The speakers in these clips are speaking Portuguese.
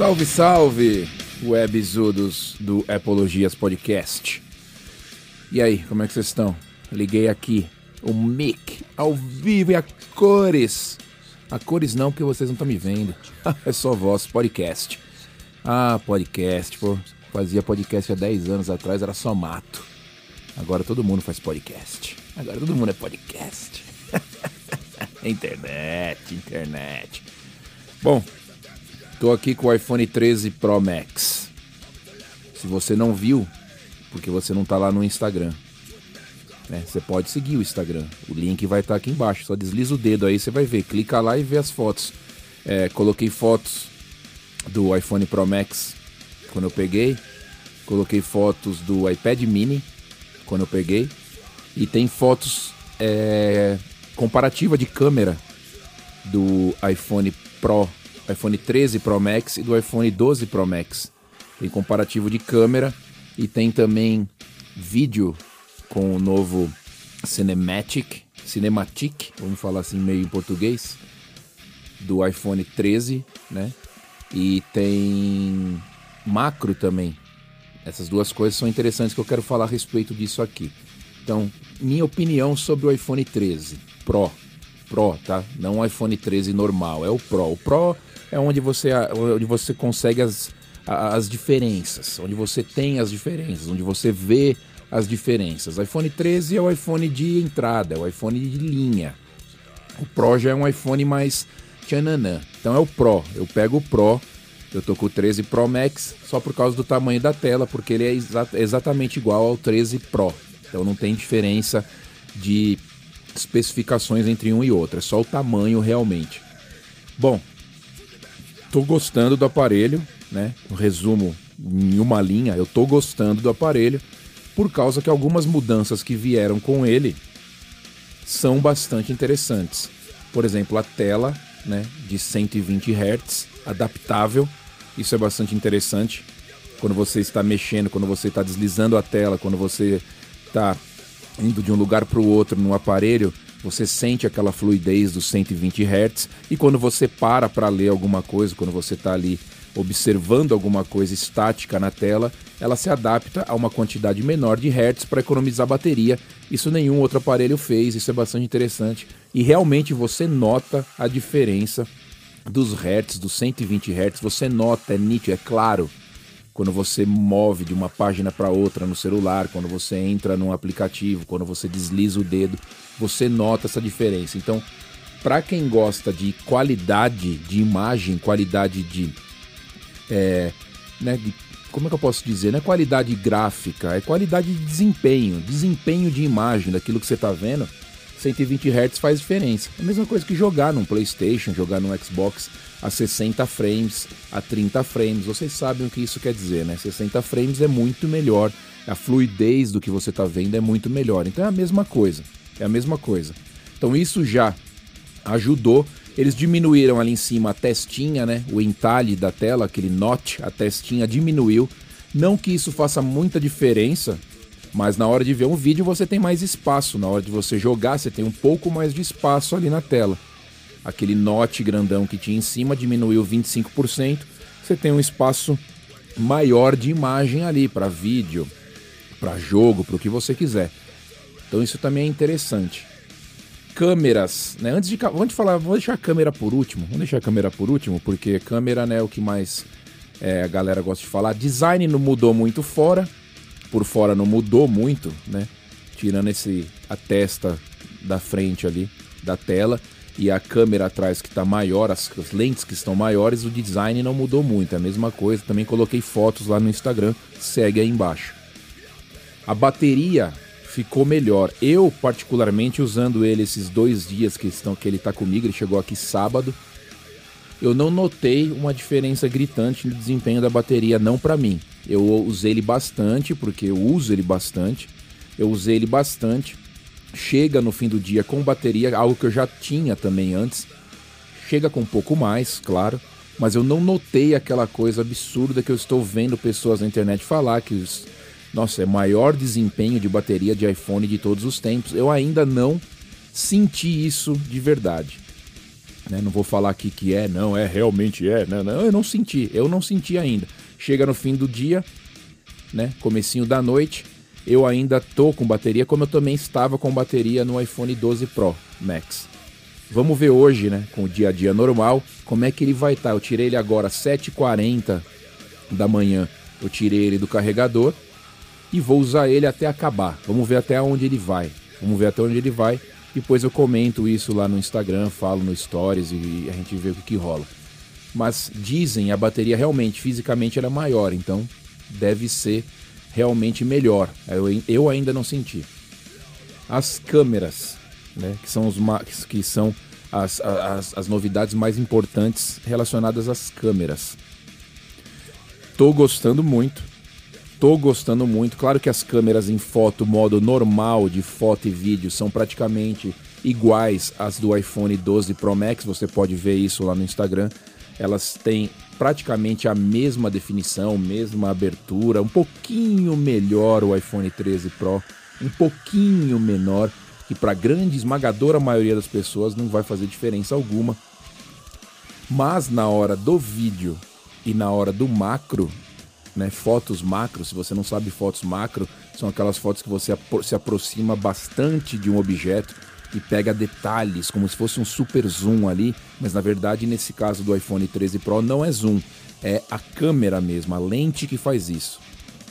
Salve, salve, webzudos do Apologias Podcast. E aí, como é que vocês estão? Liguei aqui o mic ao vivo e a cores. A cores não, porque vocês não estão me vendo. é só voz, podcast. Ah, podcast, pô. Fazia podcast há 10 anos atrás, era só mato. Agora todo mundo faz podcast. Agora todo mundo é podcast. internet, internet. Bom, tô aqui com o iPhone 13 Pro Max. Se você não viu, porque você não tá lá no Instagram, né? Você pode seguir o Instagram. O link vai estar tá aqui embaixo. Só desliza o dedo aí, você vai ver. Clica lá e vê as fotos. É, coloquei fotos do iPhone Pro Max quando eu peguei. Coloquei fotos do iPad Mini quando eu peguei. E tem fotos é, comparativa de câmera do iPhone Pro, iPhone 13 Pro Max e do iPhone 12 Pro Max. Tem comparativo de câmera e tem também vídeo com o novo Cinematic, Cinematic, vamos falar assim meio em português, do iPhone 13, né? E tem macro também. Essas duas coisas são interessantes que eu quero falar a respeito disso aqui. Então, minha opinião sobre o iPhone 13 Pro. Pro, tá? Não o iPhone 13 normal, é o Pro. O Pro é onde você, onde você consegue as, as diferenças, onde você tem as diferenças, onde você vê as diferenças. O iPhone 13 é o iPhone de entrada, é o iPhone de linha. O Pro já é um iPhone mais tchananã. Então é o Pro. Eu pego o Pro, eu tô com o 13 Pro Max só por causa do tamanho da tela, porque ele é exa exatamente igual ao 13 Pro. Então não tem diferença de especificações entre um e outro, é só o tamanho realmente. Bom, tô gostando do aparelho, né? Um resumo em uma linha, eu tô gostando do aparelho por causa que algumas mudanças que vieram com ele são bastante interessantes. Por exemplo, a tela, né, de 120 Hz, adaptável, isso é bastante interessante. Quando você está mexendo, quando você está deslizando a tela, quando você está indo de um lugar para o outro no aparelho, você sente aquela fluidez dos 120 Hz e quando você para para ler alguma coisa, quando você está ali observando alguma coisa estática na tela, ela se adapta a uma quantidade menor de hertz para economizar bateria. Isso nenhum outro aparelho fez, isso é bastante interessante e realmente você nota a diferença dos hertz, dos 120 hertz, você nota, é nítido, é claro quando você move de uma página para outra no celular, quando você entra num aplicativo, quando você desliza o dedo, você nota essa diferença. Então, para quem gosta de qualidade de imagem, qualidade de, é, né, de como é que eu posso dizer? Não é qualidade gráfica, é qualidade de desempenho, desempenho de imagem daquilo que você está vendo. 120 Hz faz diferença. É a mesma coisa que jogar num PlayStation, jogar num Xbox a 60 frames, a 30 frames. Vocês sabem o que isso quer dizer, né? 60 frames é muito melhor, a fluidez do que você está vendo é muito melhor. Então é a mesma coisa, é a mesma coisa. Então isso já ajudou. Eles diminuíram ali em cima a testinha, né? O entalhe da tela, aquele notch, a testinha diminuiu. Não que isso faça muita diferença, mas na hora de ver um vídeo você tem mais espaço, na hora de você jogar você tem um pouco mais de espaço ali na tela. Aquele note grandão que tinha em cima diminuiu 25%, você tem um espaço maior de imagem ali para vídeo, para jogo, para o que você quiser. Então isso também é interessante. Câmeras, né? Antes de, vamos falar, vou deixar a câmera por último. Vamos deixar a câmera por último, porque câmera né, é o que mais é, a galera gosta de falar. Design não mudou muito fora, por fora não mudou muito, né? Tirando esse a testa da frente ali da tela e a câmera atrás que está maior, as, as, lentes que estão maiores, o design não mudou muito, é a mesma coisa. Também coloquei fotos lá no Instagram, segue aí embaixo. A bateria ficou melhor. Eu, particularmente, usando ele esses dois dias que, estão, que ele está comigo, ele chegou aqui sábado, eu não notei uma diferença gritante no desempenho da bateria, não para mim. Eu usei ele bastante, porque eu uso ele bastante. Eu usei ele bastante. Chega no fim do dia com bateria, algo que eu já tinha também antes. Chega com um pouco mais, claro. Mas eu não notei aquela coisa absurda que eu estou vendo pessoas na internet falar que os, nossa, é maior desempenho de bateria de iPhone de todos os tempos. Eu ainda não senti isso de verdade. Né? Não vou falar aqui que é, não, é, realmente é. Não, não, eu não senti, eu não senti ainda. Chega no fim do dia, né? Comecinho da noite, eu ainda tô com bateria, como eu também estava com bateria no iPhone 12 Pro Max. Vamos ver hoje, né, com o dia a dia normal, como é que ele vai estar. Tá. Eu tirei ele agora às 7h40 da manhã, eu tirei ele do carregador e vou usar ele até acabar. Vamos ver até onde ele vai. Vamos ver até onde ele vai. Depois eu comento isso lá no Instagram, falo no Stories e a gente vê o que, que rola. Mas dizem a bateria realmente, fisicamente, ela é maior, então deve ser realmente melhor. Eu, eu ainda não senti. As câmeras, né, que são, os, que são as, as, as novidades mais importantes relacionadas às câmeras. Tô gostando muito. Tô gostando muito. Claro que as câmeras em foto, modo normal de foto e vídeo, são praticamente iguais às do iPhone 12 Pro Max. Você pode ver isso lá no Instagram. Elas têm praticamente a mesma definição, mesma abertura, um pouquinho melhor o iPhone 13 Pro, um pouquinho menor, que para grande esmagadora maioria das pessoas não vai fazer diferença alguma. Mas na hora do vídeo e na hora do macro, né, fotos macro, se você não sabe fotos macro, são aquelas fotos que você se aproxima bastante de um objeto e pega detalhes, como se fosse um super zoom ali, mas na verdade nesse caso do iPhone 13 Pro não é zoom, é a câmera mesmo, a lente que faz isso,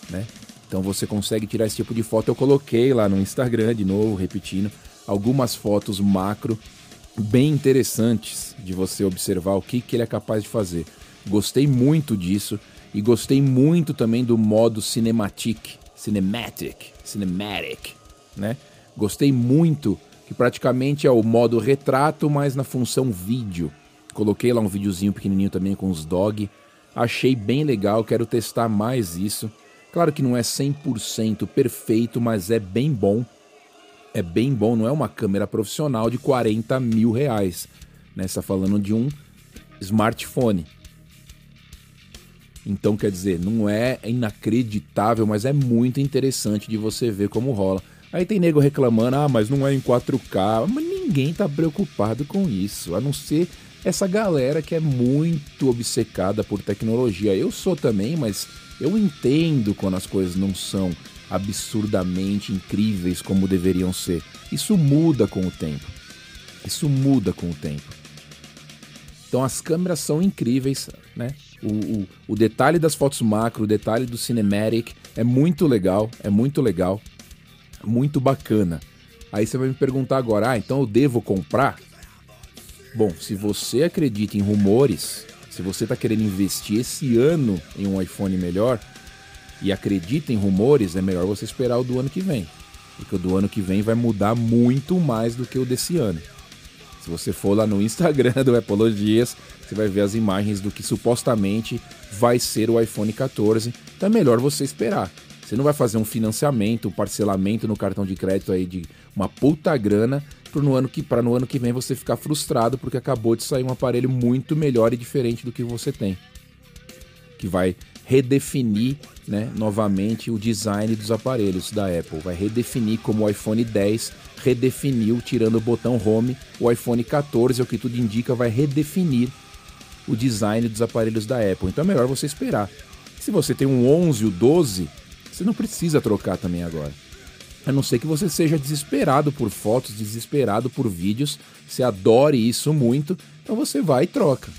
né? Então você consegue tirar esse tipo de foto. Eu coloquei lá no Instagram, de novo, repetindo, algumas fotos macro bem interessantes de você observar o que, que ele é capaz de fazer. Gostei muito disso. E gostei muito também do modo cinematic, cinematic, cinematic, né? Gostei muito que praticamente é o modo retrato, mas na função vídeo. Coloquei lá um videozinho pequenininho também com os dog. Achei bem legal, quero testar mais isso. Claro que não é 100% perfeito, mas é bem bom. É bem bom, não é uma câmera profissional de 40 mil reais. Né? Você tá falando de um smartphone. Então, quer dizer, não é inacreditável, mas é muito interessante de você ver como rola. Aí tem nego reclamando, ah, mas não é em 4K. Mas ninguém tá preocupado com isso, a não ser essa galera que é muito obcecada por tecnologia. Eu sou também, mas eu entendo quando as coisas não são absurdamente incríveis como deveriam ser. Isso muda com o tempo. Isso muda com o tempo. Então as câmeras são incríveis, né? O, o, o, detalhe das fotos macro, o detalhe do cinematic é muito legal, é muito legal, muito bacana. Aí você vai me perguntar agora, ah, então eu devo comprar? Bom, se você acredita em rumores, se você está querendo investir esse ano em um iPhone melhor e acredita em rumores, é melhor você esperar o do ano que vem. Porque o do ano que vem vai mudar muito mais do que o desse ano. Se você for lá no Instagram do Apologias, você vai ver as imagens do que supostamente vai ser o iPhone 14. Então é melhor você esperar. Você não vai fazer um financiamento, um parcelamento no cartão de crédito aí de uma puta grana para no ano que no ano que vem você ficar frustrado porque acabou de sair um aparelho muito melhor e diferente do que você tem. Que vai redefinir né, novamente o design dos aparelhos da Apple. Vai redefinir como o iPhone 10 redefiniu, tirando o botão Home, o iPhone 14, é o que tudo indica, vai redefinir o design dos aparelhos da Apple. Então é melhor você esperar. Se você tem um 11 o 12, você não precisa trocar também agora. A não ser que você seja desesperado por fotos, desesperado por vídeos, você adore isso muito, então você vai e troca.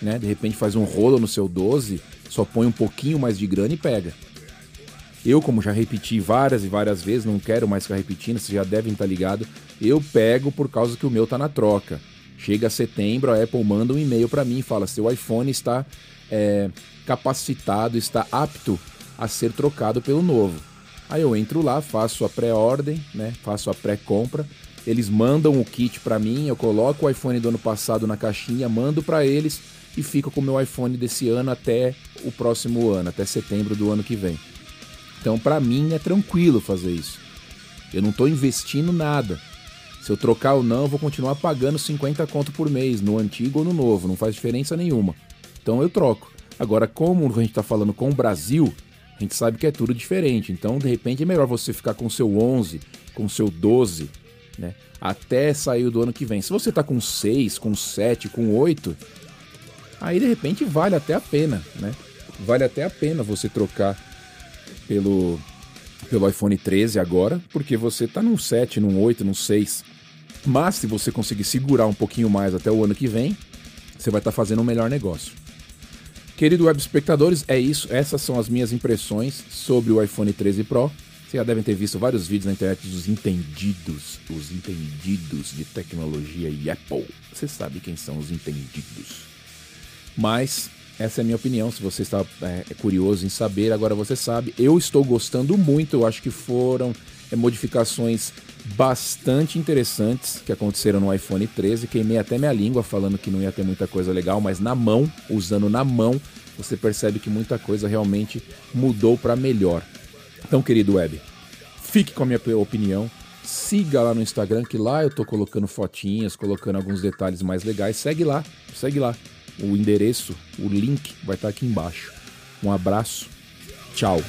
Né? De repente faz um rolo no seu 12, só põe um pouquinho mais de grana e pega. Eu, como já repeti várias e várias vezes, não quero mais ficar repetindo, vocês já devem estar ligados, eu pego por causa que o meu tá na troca. Chega setembro, a Apple manda um e-mail para mim e fala: seu iPhone está é, capacitado, está apto a ser trocado pelo novo. Aí eu entro lá, faço a pré-ordem, né? Faço a pré-compra. Eles mandam o kit para mim, eu coloco o iPhone do ano passado na caixinha, mando para eles e fico com o meu iPhone desse ano até o próximo ano, até setembro do ano que vem. Então, para mim é tranquilo fazer isso. Eu não estou investindo nada. Se eu trocar ou não, eu vou continuar pagando 50 conto por mês, no antigo ou no novo, não faz diferença nenhuma. Então eu troco. Agora, como a gente está falando com o Brasil, a gente sabe que é tudo diferente. Então, de repente, é melhor você ficar com o seu 11, com o seu 12, né? Até sair do ano que vem. Se você tá com 6, com 7, com 8, aí de repente vale até a pena, né? Vale até a pena você trocar pelo, pelo iPhone 13 agora, porque você tá num 7, num 8, num 6. Mas se você conseguir segurar um pouquinho mais até o ano que vem, você vai estar tá fazendo um melhor negócio. Querido web espectadores, é isso. Essas são as minhas impressões sobre o iPhone 13 Pro. Vocês já devem ter visto vários vídeos na internet dos entendidos, os entendidos de tecnologia e Apple. Você sabe quem são os entendidos. Mas essa é a minha opinião. Se você está é, curioso em saber, agora você sabe. Eu estou gostando muito. Eu acho que foram é, modificações bastante interessantes que aconteceram no iPhone 13. Queimei até minha língua falando que não ia ter muita coisa legal, mas na mão, usando na mão, você percebe que muita coisa realmente mudou para melhor. Então, querido web, fique com a minha opinião. Siga lá no Instagram, que lá eu tô colocando fotinhas, colocando alguns detalhes mais legais. Segue lá, segue lá. O endereço, o link vai estar tá aqui embaixo. Um abraço, tchau.